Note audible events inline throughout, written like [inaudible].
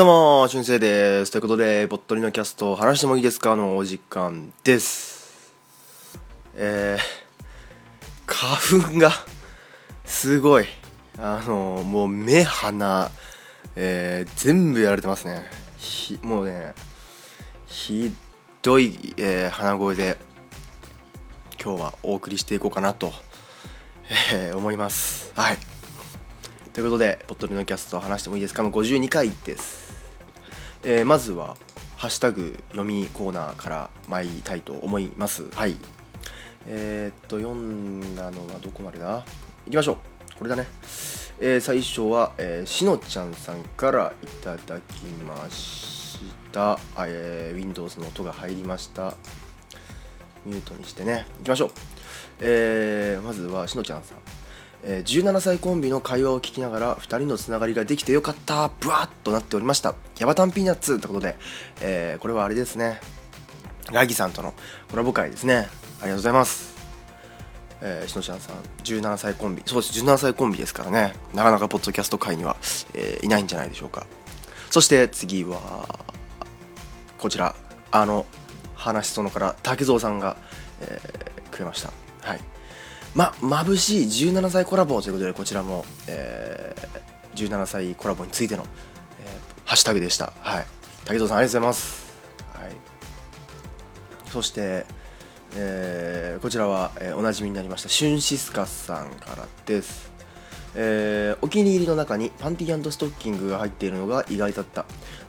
どうも、しゅんせいです。ということで、ぼっとりのキャスト、話してもいいですかのお時間です。えー、花粉が、すごい。あの、もう目、鼻、えー、全部やられてますね。ひ、もうね、ひどい、えー、鼻声で、今日はお送りしていこうかなと、えー、思います。はい。ということで、ぽっとりのキャスト話してもいいですかの52回です。えー、まずは、ハッシュタグ読みコーナーから参りたいと思います。はい。えー、っと、読んだのはどこまでだ？いきましょう。これだね。えー、最初は、えー、しのちゃんさんからいただきました。えー、Windows の音が入りました。ミュートにしてね。いきましょう。えー、まずはしのちゃんさん。えー、17歳コンビの会話を聞きながら2人のつながりができてよかったブワッとなっておりました。ヤバタンピーナッツということで、えー、これはあれですね。ラギさんとのコラボ会ですね。ありがとうございます。えー、しのちゃんさん17歳コンビ。そうです。17歳コンビですからね。なかなかポッドキャスト界には、えー、いないんじゃないでしょうか。そして次はこちら。あの話そのから竹蔵さんが、えー、くれました。はい。ま、眩しい17歳コラボということで、こちらも、えー、17歳コラボについての、えー、ハッシュタグでした。はい。竹藤さん、ありがとうございます。はい。そして、えー、こちらは、えー、おなじみになりました、シュンシスカさんからです。えー、お気に入りの中にパンティストッキングが入っているのが意外だった。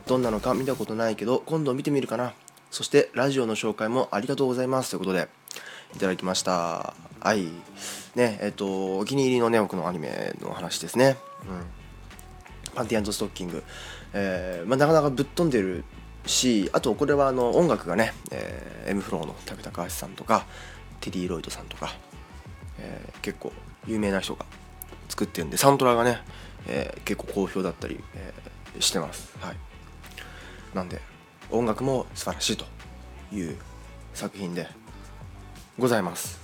どんなのか見たことないけど、今度見てみるかな。そして、ラジオの紹介もありがとうございます。ということで、いただきました。はい。ね、えっ、と、お気に入りのね、僕のアニメの話ですね。うん。パンティストッキング。えー、まあ、なかなかぶっ飛んでるし、あと、これはあの音楽がね、えー、M フローの武高橋さんとか、テディ・ロイドさんとか、えー、結構有名な人が作ってるんで、サントラがね、えー、結構好評だったり、えー、してます。はい。なんで、音楽も素晴らしいという作品でございます。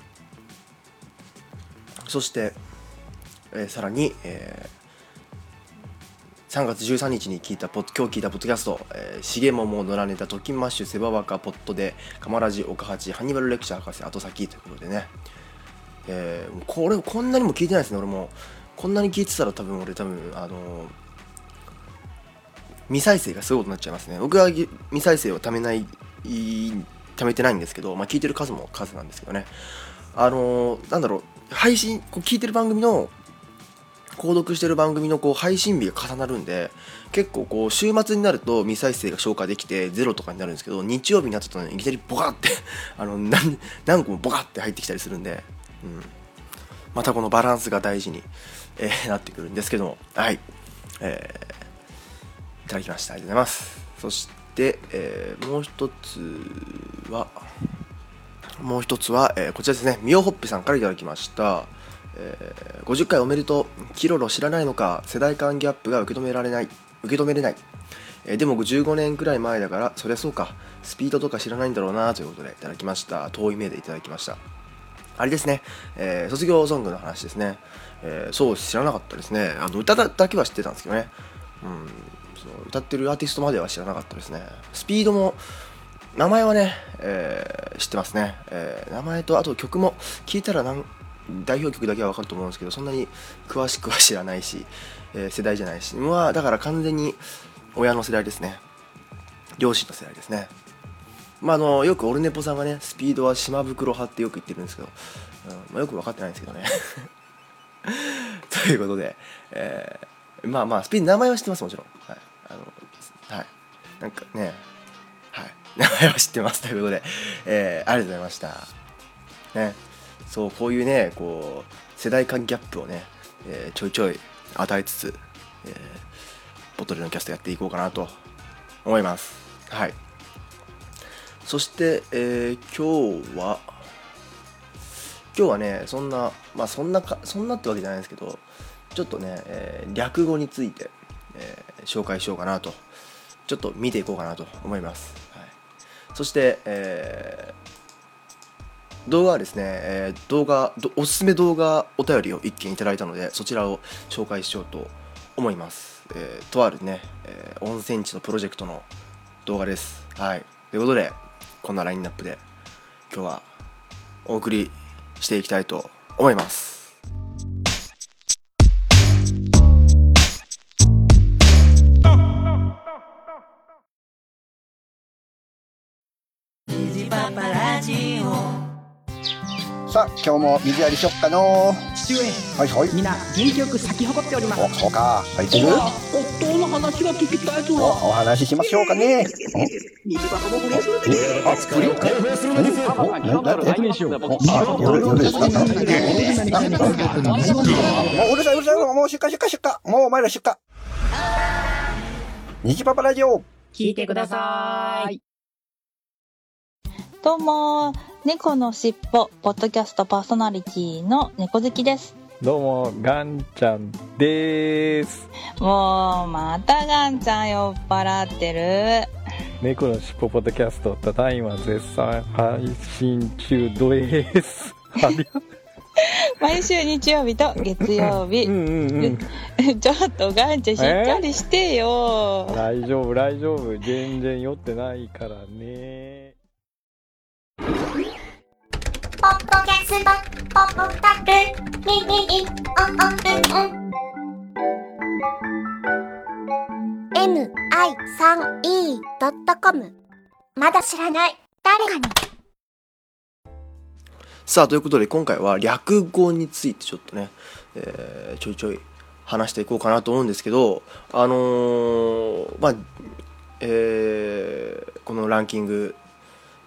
そして、えー、さらに、えー、3月13日に聞いたポ今日聞いたポッドキャスト「えー、しげもも野良ネタときマッシュセバワカポットでカマラジ岡八ハニバルレクチャー博士後先」ということでね、えー、これこんなにも聞いてないですね俺も。こんなに聞いてたら多分俺多分あのー、未再生がすごいことになっちゃいますね。僕は未再生をためない貯めてないんですけど、まあ、聞いてる数も数なんですけどね。あのー、なんだろう配信こう聞いてる番組の購読してる番組のこう配信日が重なるんで結構こう週末になると未再生が消化できてゼロとかになるんですけど日曜日になっちゃったとねいきなりボカって [laughs] あの何何個もボカって入ってきたりするんで、うん、またこのバランスが大事に、えー、なってくるんですけども。はい、えー、いただきました。ありがとうございます。そして、えー、もう一つは、もう一つは、えー、こちらですね、ミオホップさんから頂きました。えー、50回おめでとう。キロロ知らないのか、世代間ギャップが受け止められない。受け止めれない。えー、でも15年くらい前だから、そりゃそうか。スピードとか知らないんだろうなということでいただきました。遠い目でいただきました。あれですね、えー、卒業ソングの話ですね。え、そう知らなかったですね。あの歌だけは知ってたんですけどね。うん、そう歌ってるアーティストまでは知らなかったですね。スピードも名前はね、えー、知ってますね、えー、名前とあと曲も聞いたら代表曲だけは分かると思うんですけどそんなに詳しくは知らないし、えー、世代じゃないし。まあだから完全に親の世代ですね。両親の世代ですね。まああのよくオルネポさんがねスピードは島袋派ってよく言ってるんですけど、うんまあ、よく分かってないんですけどね。[laughs] ということで、えー、まあまあスピード名前は知ってますもちろん。はい。あのはいなんかねはい [laughs] 名前は知ってますということで、えー、ありがとうございました。ね、そう、こういうね、こう、世代間ギャップをね、えー、ちょいちょい与えつつ、えー、ボトルのキャストやっていこうかなと思います。はい。そして、えー、今日は、今日はね、そんな、まあそんなか、そんなってわけじゃないですけど、ちょっとね、えー、略語について、えー、紹介しようかなと、ちょっと見ていこうかなと思います。はい。そして、えー、動画はですね、えー、動画おすすめ動画お便りを1件いただいたのでそちらを紹介しようと思います。えー、とあるね、えー、温泉地のプロジェクトの動画です。はい。ということでこんなラインナップで今日はお送りしていきたいと思います。さあ今日も水やりしよっかの父上はいはい。みんな元気よく咲き誇っております。おそうか。入ってる？夫の話が聞きたいぞ。おお話ししましょうかね。虹パパも不倫するあ不倫何おななえおあ夜夜ですかあもううるさいうるさいもう出荷出荷出荷もうお前ら出荷虹パパラジオ聞いてくださいどうも、猫のしっぽ、ポッドキャストパーソナリティの猫好きです。どうも、ガンちゃんです。もう、またガンちゃん酔っ払ってる。猫のしっぽポッドキャスト、ただいま絶賛配信中です。[laughs] 毎週日曜日と月曜日。うん。[laughs] ちょっとガンちゃんしっかりしてよ。大丈夫、大丈夫。全然酔ってないからね。ポッドキャスト、ポッドタク、ミミミ、オンオンうんうん。mi3e.com まだ知らない誰かにさあということで今回は略語についてちょっとね、えーちょいちょい話していこうかなと思うんですけどあのーまあえーこのランキング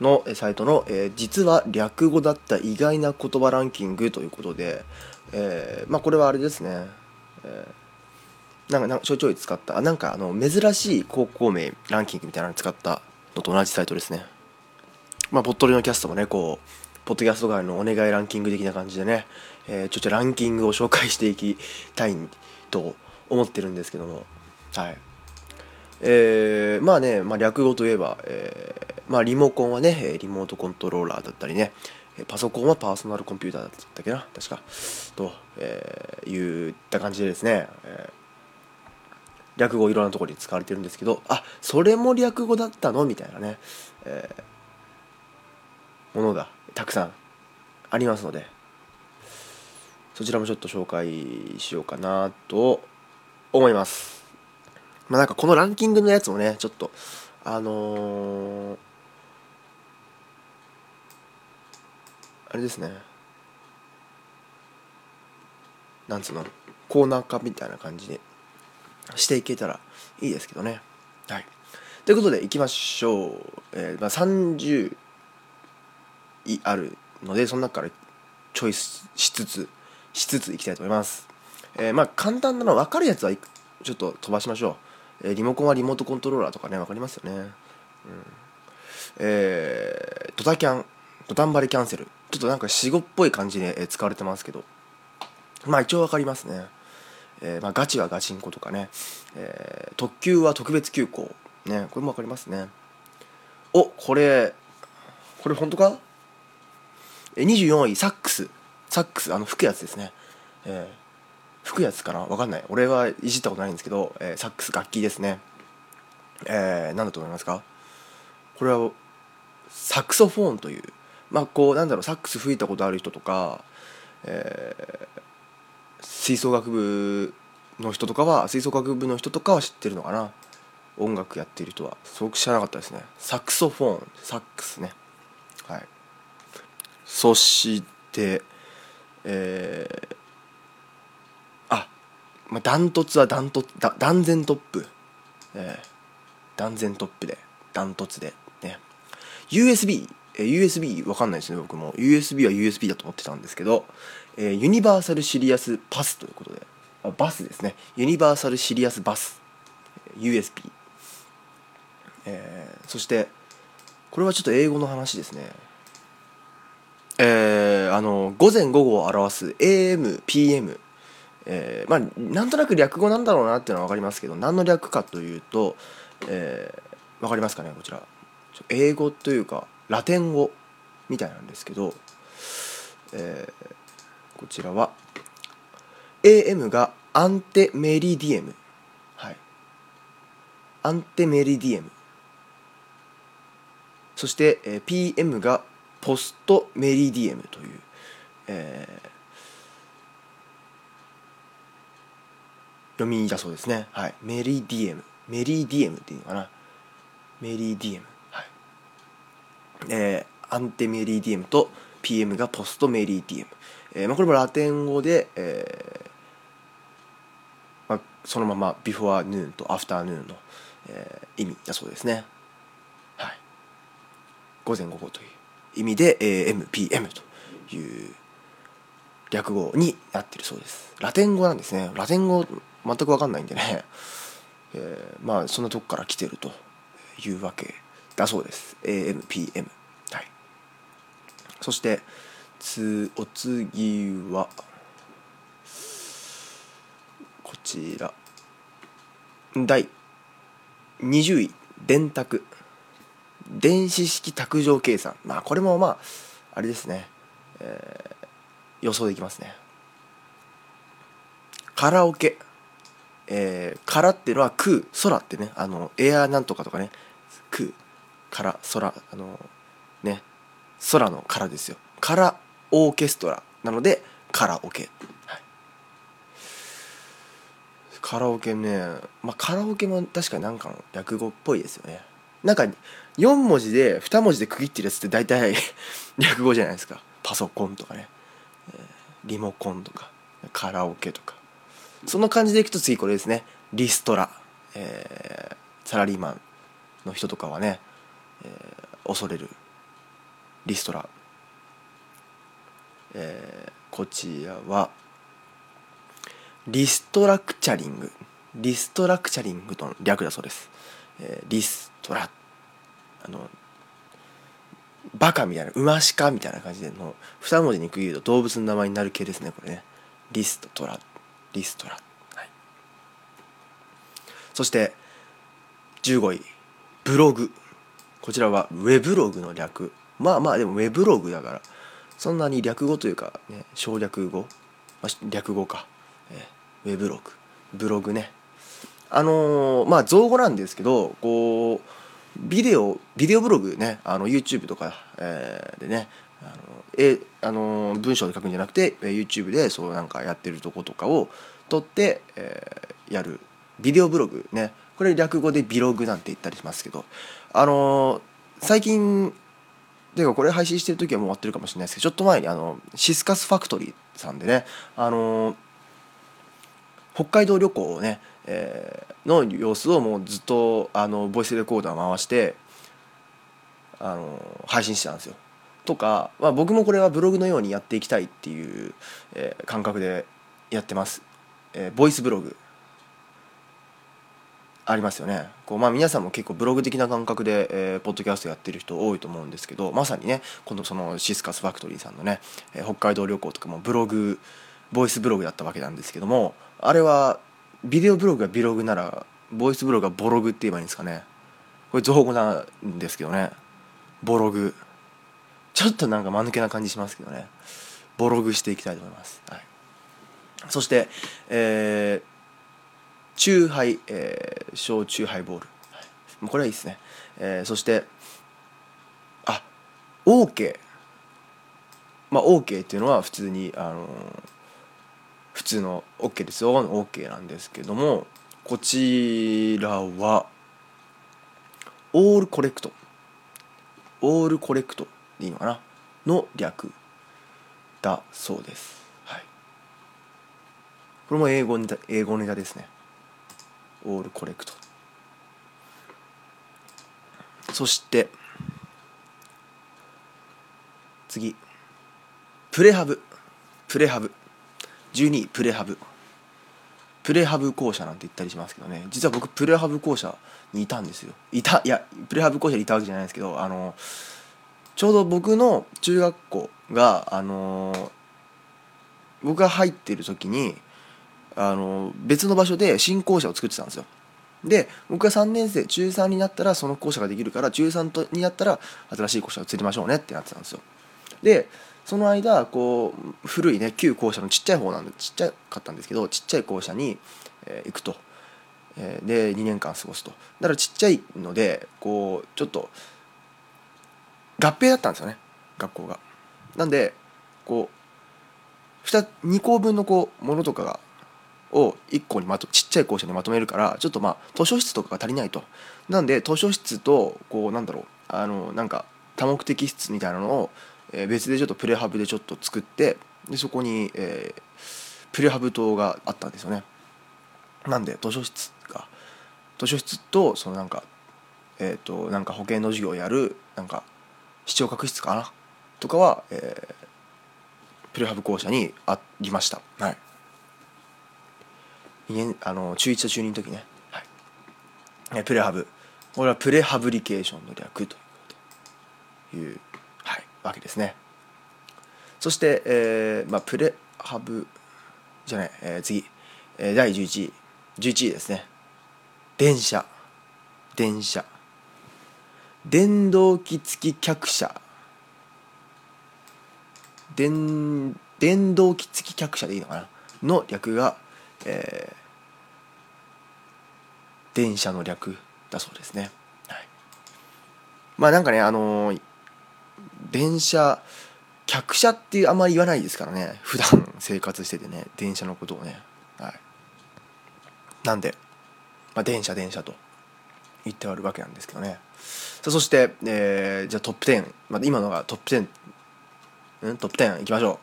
のサイトの、えー実は略語だった意外な言葉ランキングということで、えーまあこれはあれですね、えーなんかなんかちょいちょい使った。あなんかあの珍しい高校名ランキングみたいなのに使ったのと同じサイトですね。まあポットリのキャストもねこうポッドキャスト界のお願いランキング的な感じでね、えーちょっとランキングを紹介していきたいと思ってるんですけども。はい。えーまあね、まあ、略語といえば、えーまあ、リモコンはねリモートコントローラーだったりねパソコンはパーソナルコンピューターだったっけな確か。と、えー言った感じでですね、えー略語いろんなところに使われてるんですけどあそれも略語だったの？みたいなね、えーものがたくさんありますのでそちらもちょっと紹介しようかなと思います。まあなんかこのランキングのやつもねちょっとあのーあれですね。なんつうのコーナー化みたいな感じでしていけたらいいですけどね。はい。ということでいきましょう、えーまあ、30いあるのでその中からチョイスしつつしつついきたいと思います、えーまあ簡単なの分かるやつはいちょっと飛ばしましょう、えリモコンはリモートコントローラーとかね分かりますよね、うん、えードタキャンドタンバリキャンセル。ちょっとなんか死語っぽい感じで使われてますけど。まあ一応分かりますね、えーまあ、ガチはガチンコとかね、えー特急は特別急行。ねこれも分かりますね。おこれこれ本当か？え24位サックス。サックスあの吹くやつですね、えー吹くやつかなわかんない。俺はいじったことないんですけど、えーサックス楽器ですね。えー、何だと思いますか？これはサクソフォーンというまあこうなんだろうサックス吹いたことある人とか、えー吹奏楽部の人とかは吹奏楽部の人とかは知ってるのかな？音楽やってる人は。すごく知らなかったですね。サクソフォーンサックスね。はい。そしてえー、まあダントツはダントツだ断然トップ。えー、断然トップでダントツでね。USB え USB わかんないですね僕も。USB は USB だと思ってたんですけど、えーユニバーサルシリアスパスということであバスですね。ユニバーサルシリアスバス USB、えーそしてこれはちょっと英語の話ですね。えーあの午前午後を表す AMPM えーまあなんとなく略語なんだろうなっていうのは分かりますけど何の略かというと、えー、分かりますかねこちら。英語というかラテン語みたいなんですけど、えーこちらは AM が ante meridiem、はい、 ante meridiem。そして、えー PM が post meridiem という、えー読みだそうですね。はい。 meridiem。 meridiem っていうのかな。 meridiem。はい。えーアンテメリディエムと PM がポストメリディエム、えーまあ、これもラテン語で、えーまあ、そのままビフォアヌーンとアフターヌーンの、えー意味だそうですね。はい。午前午後という意味で AMPM という略語になってるそうです。ラテン語なんですね。ラテン語全く分かんないんでね、[laughs] えーまあそんなとこから来てるというわけだそうです。AMPM はい。そしてつお次はこちら。第20位。電卓。電子式卓上計算。まあこれもまああれですね、えー予想できますね。カラオケ。えー、空っていうのは空空ってねあのエアなんとかとかね空空空あのね空の空ですよ。カラオーケストラなのでカラオケ、はい、カラオケねまあカラオケも確かになんかの略語っぽいですよね。なんか4文字で2文字で区切ってるやつって大体 [laughs] 略語じゃないですか。パソコンとかね、えーリモコンとかカラオケとか。その感じでいくと次これですね。リストラ、えーサラリーマンの人とかはね、えー恐れる。リストラ、えーこちらはリストラクチャリング。リストラクチャリングとの略だそうです、えーリストラ。あのバカみたいな馬しかみたいな感じでの2文字に区切ると動物の名前になる系ですねこれね。リストラ。リストラ、はい、そして15位。ブログ。こちらはウェブログの略。まあまあでもウェブログだから。そんなに略語というか、ね、省略語、まあ、略語か、え。ウェブログ。ブログね。あのーまあ造語なんですけどこうビデオビデオブログね。あの YouTube とか、えーでね。あのえあの文章で書くんじゃなくて YouTube でそうなんかやってるとことかを撮って、えーやる。ビデオブログね。これ略語でビログなんて言ったりしますけど。あの最近ていうかこれ配信してる時はもう終わってるかもしれないですけどちょっと前にあのシスカスファクトリーさんでねあの北海道旅行をね、えーの様子をもうずっとあのボイスレコーダー回してあの配信してたんですよ。とか、まあ、僕もこれはブログのようにやっていきたいっていう、えー感覚でやってます。えーボイスブログ。ありますよね。こう、まあ、皆さんも結構ブログ的な感覚で、えーポッドキャストやってる人多いと思うんですけどまさにねこのそのシスカスファクトリーさんのね、えー北海道旅行とかもブログボイスブログだったわけなんですけどもあれはビデオブログがビログならボイスブログがボログって言えばいいんですかね。これ造語なんですけどね。ボログ。ちょっとなんか間抜けな感じしますけどね。ボログしていきたいと思います、はい、そしてえーチューハイ、えー、焼酎ハイボール、はい。これはいいですね、えーそしてあ OK まあ OK っていうのは普通にあのー普通の OK ですよ。の OK なんですけどもこちらは all correct。 all correct。でいいのかな？の略だそうです。はい。これも英語ネタ英語ネタですね。 all correctそして次。プレハブ。プレハブ。12位プレハブ。プレハブ校舎なんて言ったりしますけどね。実は僕プレハブ校舎にいたんですよ。いたいやプレハブ校舎にいたわけじゃないですけどあのちょうど僕の中学校があの僕が入ってる時にあの別の場所で新校舎を作ってたんですよ。で僕が3年生中3になったらその校舎ができるから中3とになったら新しい校舎を作りましょうねってなってたんですよ。でその間こう古いね旧校舎のちっちゃい方なんでちっちゃかったんですけどちっちゃい校舎に、えー行くと。えーで2年間過ごすと。だからちっちゃいのでこうちょっと合併だったんですよね。学校が。なんでこう 2, 2校分のこうものとかがを1個にまとちっちゃい校舎にまとめるからちょっとまあ図書室とかが足りないと。なんで図書室とこうなんだろうあのなんか多目的室みたいなのを、え別でちょっとプレハブでちょっと作ってでそこに、えープレハブ棟があったんですよね。なんで図書室が。図書室とそのなんかえっ、となんか保険の授業をやるなんか視聴覚室かな？とかは、えープレハブ校舎にありました。はい。二年あの中1と中2の時ね、はい。えプレハブ。これはプレハブリケーションの略というという、はい、わけですね。そして、えーまあ、プレハブじゃない、えー次、えー第11位。11位ですね。電車。電車。電動機付き客車。電電動機付き客車でいいのかな？の略が、えー電車の略だそうですね、はい、まあなんかねあのー電車客車っていうあんまり言わないですからね。普段生活しててね電車のことをね。はい。なんで、まあ、電車電車と言ってあるわけなんですけどね。さそして、えーじゃあトップ10、まあ、今のがトップ10うん？トップ10いきましょ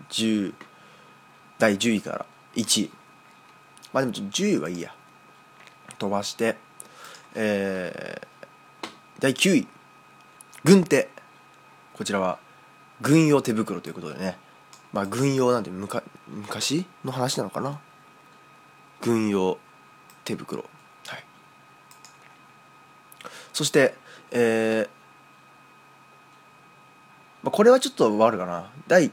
う。10第10位から。1位まあでもちょ10位はいいや。飛ばして。えー第9位軍手。こちらは軍用手袋ということでね。まあ軍用なんてむか昔の話なのかな。軍用手袋。そしてえーまあ、これはちょっと悪かな。第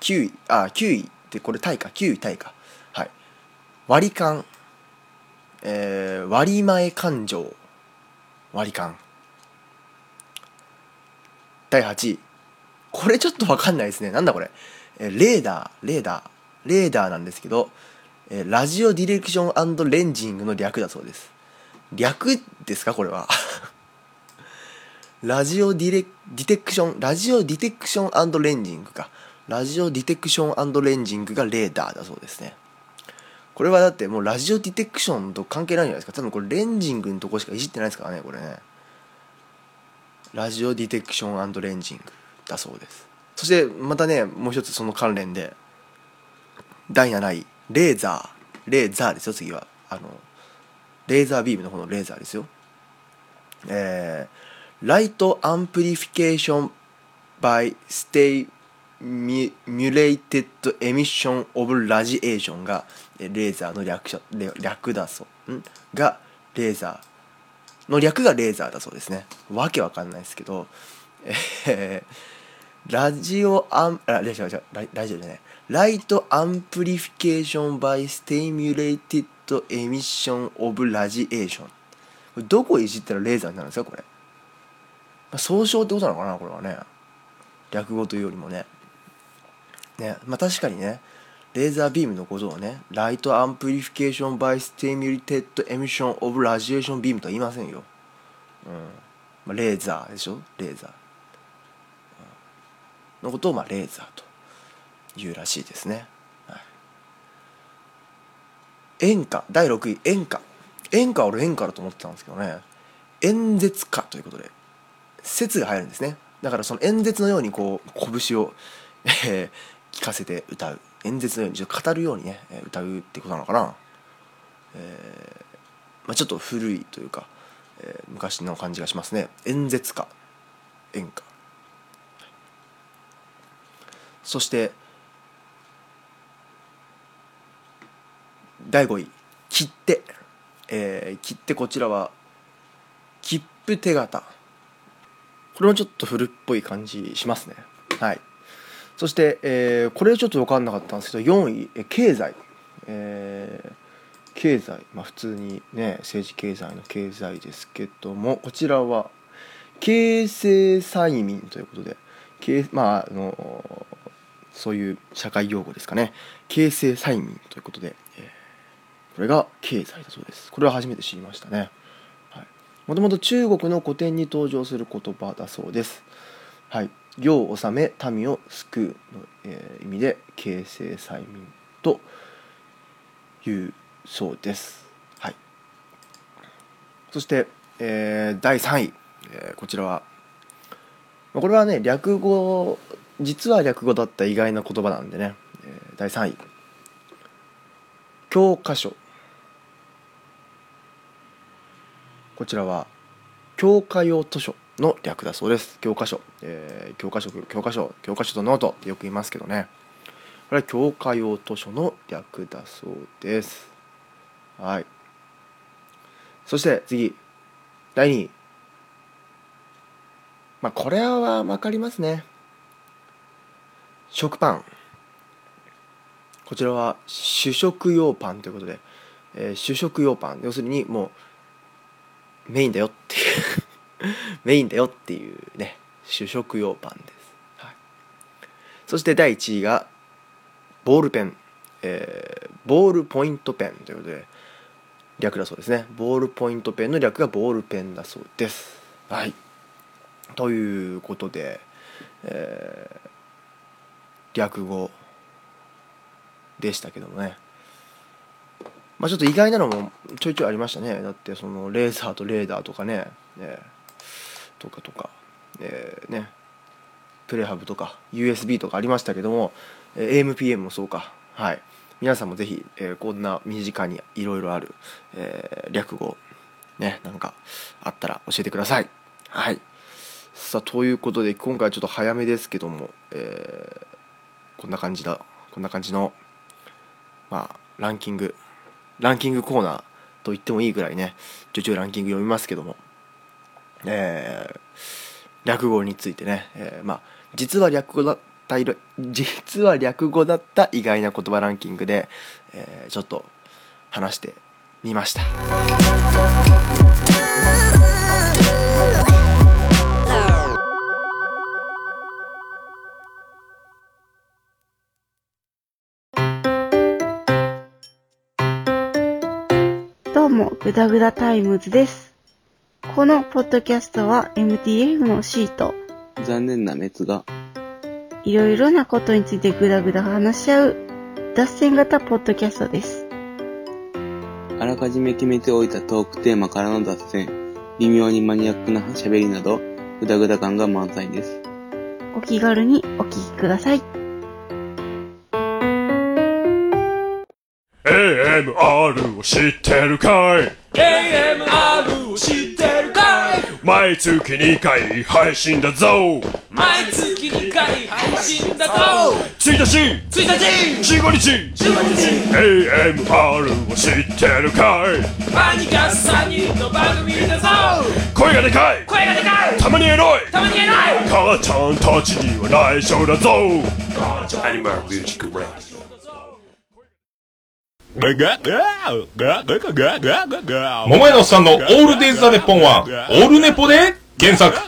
9位あ9位ってこれタイか。9位タイか。はい。割り勘。えー割前勘定割り勘。第8位。これちょっと分かんないですね。なんだこれ、えーレーダー。レーダー。レーダーなんですけど、えーラジオディレクションレンジングの略だそうです。略ですかこれは。[laughs] ラジオディレディテクションラジオディテクションレンジングか。ラジオディテクションレンジングがレーダーだそうですね。これはだってもうラジオディテクションと関係ないんじゃないですか。多分これレンジングのとこしかいじってないですからねこれね。radio detection ranging だそうです。そしてまたねもう一つその関連で第7位レーザー。レーザーですよ次は。あのレーザービームの方のレーザーですよ。えー、 light amplification by stimulated emission of radiation がレーザーの略略だそう。ん？がレーザーの略がレーザーだそうですね。わけわかんないですけど。えーラジオアンあ違う違うラジオじゃない。 light amplification by stimulated emission of radiation これどこいじったらレーザーになるんですかこれ、まあ、総称ってことなのかなこれはね。略語というよりもね。ね。まあ確かにねレーザービームのことをねライトアンプリフィケーション by stimulated emission of radiation beam とは言いませんよ、うん。まあ、レーザーでしょ？レーザー。のことをまあレーザーというらしいですね、演歌第6位演歌。演歌は俺演歌だと思ってたんですけどね。演説歌ということで説が入るんですね。だからその演説のようにこう拳を、えー聞かせて歌う。演説のようにちょっと語るようにね歌うってことなのかな、えーまあ、ちょっと古いというか、えー昔の感じがしますね。演説歌演歌。そして第5位切手、えー切手こちらは切符手形。これもちょっと古っぽい感じしますね。はい。そして、えーこれちょっと分かんなかったんですけど4位え経済。えー経済。まあ普通にね政治経済の経済ですけどもこちらは形成催眠ということでまああのそういう社会用語ですかね。形成催眠ということで、これが経済だそうです。これは初めて知りましたね。もともと中国の古典に登場する言葉だそうです。はい。行を治め民を救うの、えー意味で形成催民というそうです。はい。そして、えー第3位、えーこちらは。まあこれはね略語実は略語だった意外な言葉なんでね、えー第3位。教科書。こちらは教科用図書の略だそうです。教科書、えー教科書教科書教科書とノートってよく言いますけどね。これは教科用図書の略だそうです。はい。そして次。第2位。まあこれは分かりますね。食パン。こちらは主食用パンということで、えー主食用パン。要するにもうメインだよっていう。[laughs] メインだよっていうね主食用パンです、はい、そして第1位がボールペン、えーボールポイントペンということで略だそうですね。ボールポイントペンの略がボールペンだそうです。はい。ということで、えー略語でしたけどもね。まあちょっと意外なのもちょいちょいありましたね。だってそのレーザーとレーダーとかね。ね。とかとか、えーね。プレハブとか USB とかありましたけども、えー AMPM もそうか。はい。皆さんもぜひ、えーこんな身近にいろいろある、えー略語ねなんかあったら教えてください。はい。さあということで今回ちょっと早めですけども、えーこんな感じだ。こんな感じのまあランキングランキングコーナーと言ってもいいぐらいねちょいちょランキング読みますけども。えー略語についてね、えーまあ実は略語だった実は略語だった意外な言葉ランキングで、えーちょっと話してみました。どうも、グダグダタイムズです。このポッドキャストは MTF のシート、残念な滅がいろいろなことについてグダグダ話し合う脱線型ポッドキャストです。あらかじめ決めておいたトークテーマからの脱線、微妙にマニアックな喋りなど、グダグダ感が満載です。お気軽にお聞きください。AMR を知ってるかい？AMR を知ってるかい？毎月2回配信だぞ。毎月2回配信だと1日1日！15日！15日 AMR を知ってるかい？マニカ3人の番組だぞ。声がでかい！声がでかい！たまにエロい！たまにえない！母ちゃんたちには内緒だぞ。アニマルミュージックラディ桃屋のおっさんのオールデイズ・ザ・ネッポンは、オールネポで原作。さ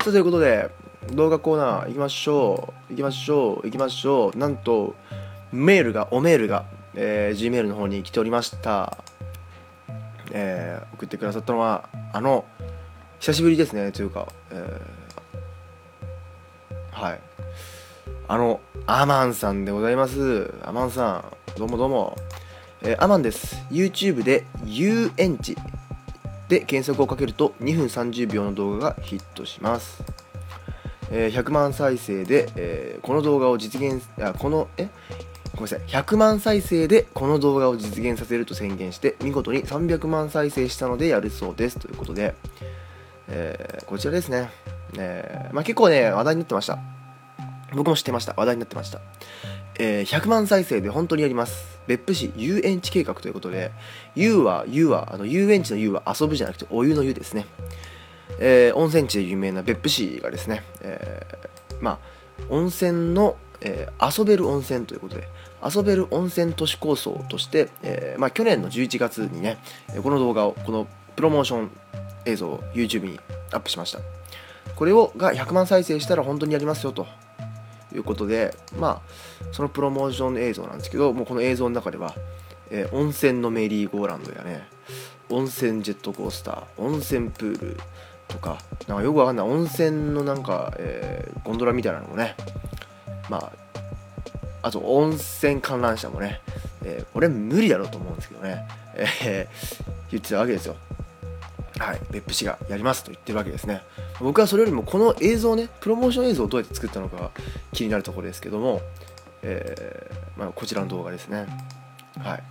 あということで動画コーナー行きましょう。行きましょう。行きましょう。なんとメールがおメールが、えー Gmail の方に来ておりました、えー送ってくださったのはあの久しぶりですねというか、えーはい。あのアマンさんでございます。アマンさんどうもどうも、えーアマンです。YouTube で遊園地で検索をかけると2分30秒の動画がヒットします、えー100万再生で、えーこの動画を実現あこのえ？ごめんなさい。100万再生でこの動画を実現させると宣言して見事に300万再生したのでやるそうです。ということで、えーこちらですね、えーまあ、結構ね話題になってました。僕も知ってました。話題になってました、えー100万再生で本当にやります。別府市遊園地計画ということで U は U はあの遊園地の U は遊ぶじゃなくてお湯の湯ですね、えー温泉地で有名な別府市がですね、えーまあ温泉の、えー遊べる温泉ということで遊べる温泉都市構想として、えーまあ、去年の11月にねこの動画をこのプロモーション映像を YouTube にアップしました。これをが100万再生したら本当にやりますよと。いうことでまあそのプロモーション映像なんですけどもうこの映像の中では、えー温泉のメリーゴーランドやね温泉ジェットコースター温泉プールとかなんかよくわかんない温泉のなんか、えーゴンドラみたいなのもねまああと温泉観覧車もね、えーこれ無理だろうと思うんですけどね、えー言ってたわけですよ。はい別府市がやりますと言ってるわけですね。僕はそれよりもこの映像ねプロモーション映像をどうやって作ったのか気になるところですけども、えーまあ、こちらの動画ですね。はい、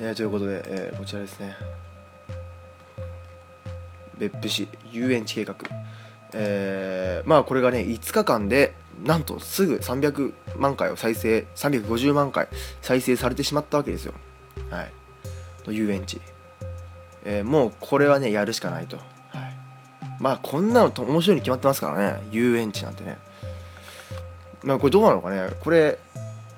えーということで、えーこちらですね。別府市遊園地計画。えーまあこれがね5日間でなんとすぐ300万回を再生350万回再生されてしまったわけですよ。はい。遊園地、えーもうこれはねやるしかないと、はい、まあこんなのと面白いに決まってますからね。遊園地なんてね。まあこれどうなのかね。これ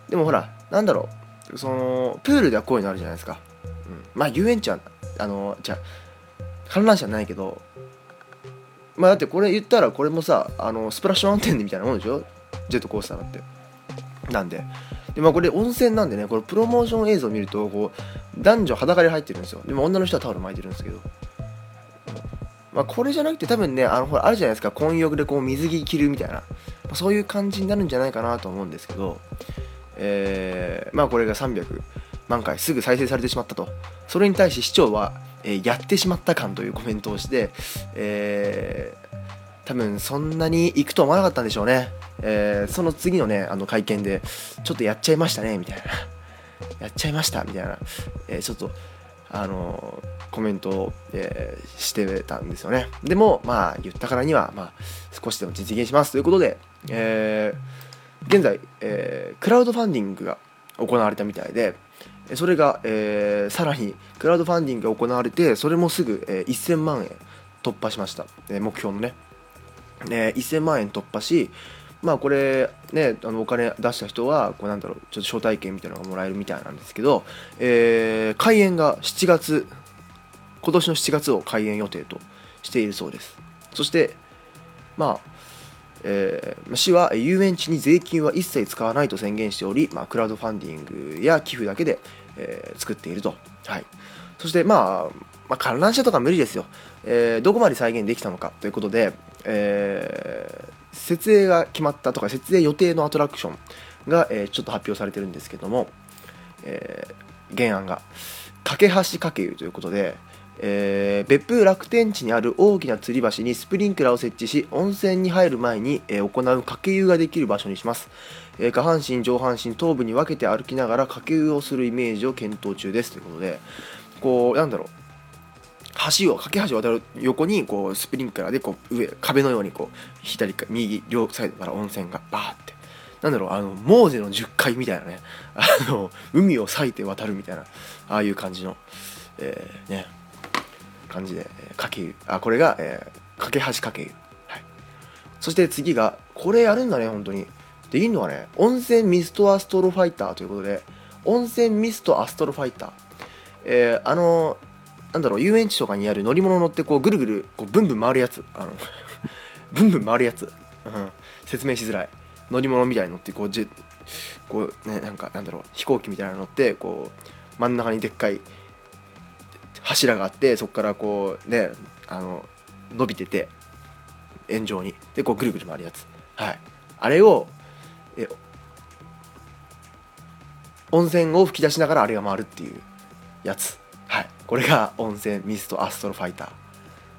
でもほらなんだろう。そのプールではこういうのあるじゃないですか、うん、まあ遊園地はあのじゃあ観覧車ないけど。まあだってこれ言ったらこれもさあのスプラッシュマウンテンみたいなもんでしょ？ジェットコースターだって。なんででまあこれ温泉なんでねこれプロモーション映像を見るとこう男女裸で入ってるんですよ。でも女の人はタオル巻いてるんですけど。まあこれじゃなくて多分ねあのほらあるじゃないですか。混浴でこう水着着るみたいな、まあそういう感じになるんじゃないかなと思うんですけど。えーまあこれが300万回すぐ再生されてしまったと。それに対し市長は、えーやってしまった感というコメントをして、えー多分そんなに行くと思わなかったんでしょうね、えーその次のねあの会見でちょっとやっちゃいましたねみたいな。[laughs] やっちゃいましたみたいな、えーちょっとあのコメントを、えーしてたんですよね。でもまあ言ったからには、まあ、少しでも実現しますということで、え現在、えクラウドファンディングが行われたみたいでそれが、えさらにクラウドファンディングが行われてそれもすぐ、えー1000万円突破しました、え目標のね、えー1000万円突破しまあこれねあのお金出した人はこうなんだろうちょっと招待券みたいなのがもらえるみたいなんですけど、えー開園が7月今年の7月を開園予定としているそうです。そしてまあえー市は遊園地に税金は一切使わないと宣言しており、まあ、クラウドファンディングや寄付だけで、えー作っていると、はい、そして、まあ、まあ観覧車とか無理ですよ、えーどこまで再現できたのかということで、えー設営が決まったとか設営予定のアトラクションが、えーちょっと発表されてるんですけども、えー原案が架け橋架け湯ということで、えー別府楽天地にある大きな吊り橋にスプリンクラーを設置し温泉に入る前に、えー行う掛け湯ができる場所にします、えー下半身上半身頭部に分けて歩きながら掛け湯をするイメージを検討中です。ということでこうなんだろう。橋を架け橋を渡る横にこうスプリンクラーでこう上壁のようにこう左か右両サイドから温泉がバーって。なんだろうあのモーゼの10階みたいなね。[laughs] あの海を裂いて渡るみたいな。ああいう感じの、えーね。感じで、えー、かけ湯あこれが、えー、かけ橋かけ湯、はい、そして次がこれやるんだね本当に。できんのかね。温泉ミストアストロファイターということで温泉ミストアストロファイター。えーあのなんだろう遊園地とかにある乗り物乗ってこうぐるぐるこうブンブン回るやつ。あの [laughs] ブンブン回るやつ、うん、説明しづらい。乗り物みたいに乗ってこうジェこうねなんかなんだろう飛行機みたいなの乗ってこう真ん中にでっかい柱があってそこからこうねあの伸びてて円状に。でこうぐるぐる回るやつ。はい。あれをえ温泉を吹き出しながらあれが回るっていうやつ。はい。これが温泉ミストアストロファイター。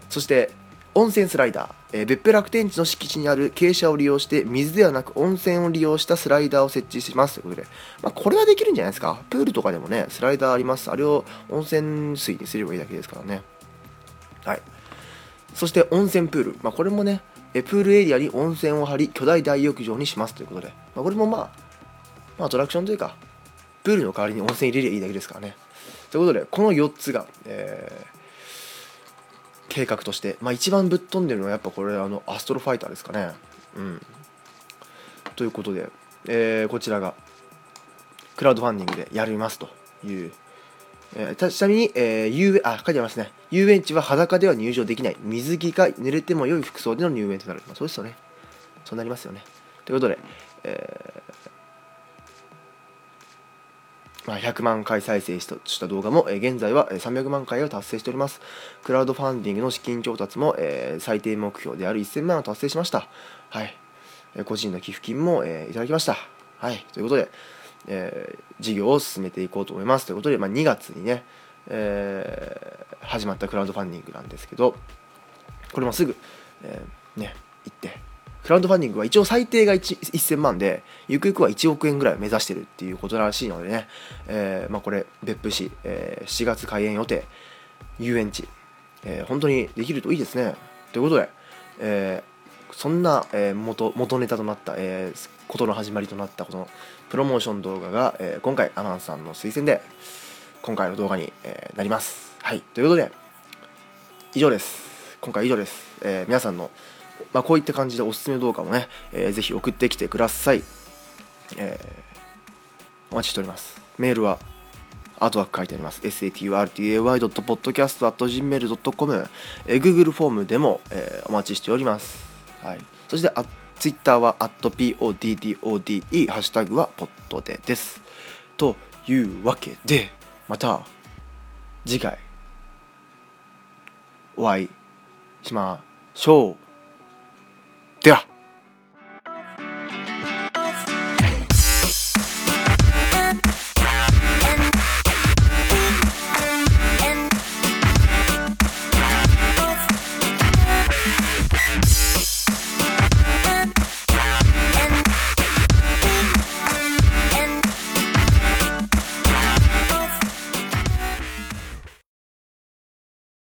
そして温泉スライダー、えー別府楽天地の敷地にある傾斜を利用して水ではなく温泉を利用したスライダーを設置します。ということで、まあ、これはできるんじゃないですか。プールとかでもねスライダーあります。あれを温泉水にすればいいだけですからね。はい。そして温泉プール、まあ、これもねえプールエリアに温泉を張り巨大大浴場にします。ということで、まあ、これもまあ、まあ、アトラクションというかプールの代わりに温泉入れりゃいいだけですからね。ということでこの4つが、えー計画として、まあ、一番ぶっ飛んでるのはやっぱこれあのアストロファイターですかね。うん。ということで、えーこちらがクラウドファンディングでやりますという、えーたちなみに、えー遊園あ書いてありますね。遊園地は裸では入場できない。水着か濡れても良い服装での入園となる、まあ、そうですよね。そうなりますよね。ということで、えーま、100万回再生した動画も、え現在は300万回を達成しております。クラウドファンディングの資金調達も、え最低目標である1000万を達成しました。はい。え個人の寄付金も、えいただきました。はい。ということで、えー事業を進めていこうと思います。ということで、まあ、2月にね、えー始まったクラウドファンディングなんですけどこれもすぐ、えーね行ってクラウドファンディングは一応最低が1000万でゆくゆくは1億円ぐらいを目指してるっていうことらしいのでね、えーまあ、これ別府市、えー7月開園予定遊園地、えー本当にできるといいですね。ということで、えーそんな、えー元元ネタとなった、えーことの始まりとなったこのプロモーション動画が、えー今回アナンさんの推薦で今回の動画に、えーなります。はい。ということで以上です。今回以上です、えー皆さんの、まあ、こういった感じでおすすめ動画もね、えーぜひ送ってきてください、えーお待ちしておりますメールはアートワーク書いてあります。saturday.podcast.gmail.com、えー Google フォームでも、えーお待ちしております。はい。そして、あ Twitter は、@podode、ハッシュタグは、ポッドでです。というわけで、また、次回、お会いしましょう。では。